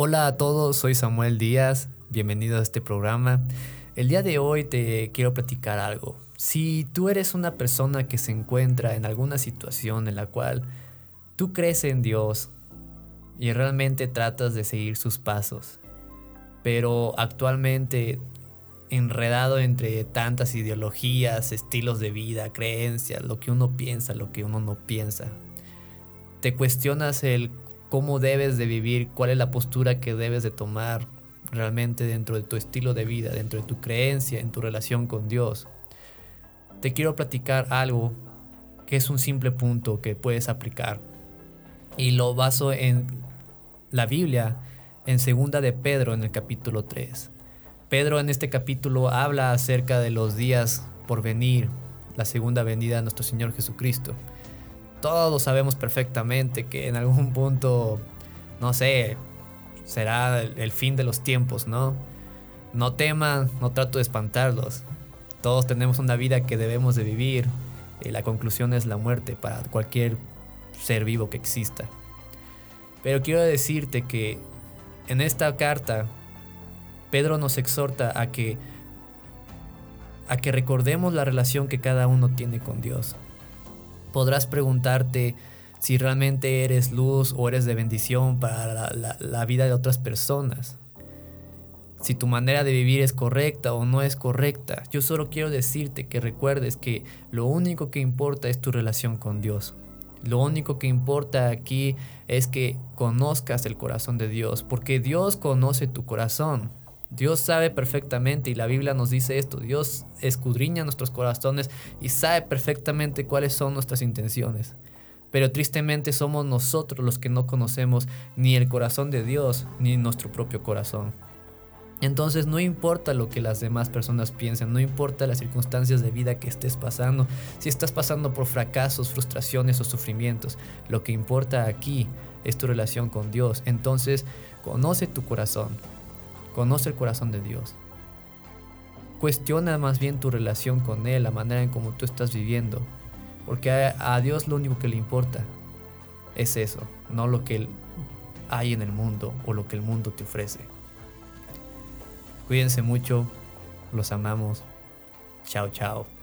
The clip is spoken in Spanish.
Hola a todos, soy Samuel Díaz, bienvenido a este programa. El día de hoy te quiero platicar algo. Si tú eres una persona que se encuentra en alguna situación en la cual tú crees en Dios y realmente tratas de seguir sus pasos, pero actualmente enredado entre tantas ideologías, estilos de vida, creencias, lo que uno piensa, lo que uno no piensa. Te cuestionas el cómo debes de vivir, cuál es la postura que debes de tomar realmente dentro de tu estilo de vida, dentro de tu creencia, en tu relación con Dios. Te quiero platicar algo que es un simple punto que puedes aplicar. Y lo baso en la Biblia, en segunda de Pedro, en el capítulo 3. Pedro en este capítulo habla acerca de los días por venir, la segunda venida de nuestro Señor Jesucristo todos sabemos perfectamente que en algún punto, no sé, será el, fin de los tiempos, ¿no? No teman, no trato de espantarlos. Todos tenemos una vida que debemos de vivir y la conclusión es la muerte para cualquier ser vivo que exista. Pero quiero decirte que en esta carta Pedro nos exhorta a que a que recordemos la relación que cada uno tiene con Dios podrás preguntarte si realmente eres luz o eres de bendición para la, vida de otras personas. Si tu manera de vivir es correcta o no es correcta. Yo solo quiero decirte que recuerdes que lo único que importa es tu relación con Dios. Lo único que importa aquí es que conozcas el corazón de Dios, porque Dios conoce tu corazón. Dios sabe perfectamente y la Biblia nos dice esto, Dios escudriña nuestros corazones y sabe perfectamente cuáles son nuestras intenciones. Pero tristemente somos nosotros los que no conocemos ni el corazón de Dios ni nuestro propio corazón. Entonces no importa lo que las demás personas piensen, no importa las circunstancias de vida que estés pasando, si estás pasando por fracasos, frustraciones o sufrimientos, lo que importa aquí es tu relación con Dios. Entonces conoce tu corazón, Conoce el corazón de Dios. Cuestiona más bien tu relación con Él, la manera en cómo tú estás viviendo. Porque a, Dios lo único que le importa es eso, no lo que hay en el mundo o lo que el mundo te ofrece. Cuídense mucho, los amamos. Chao, chao.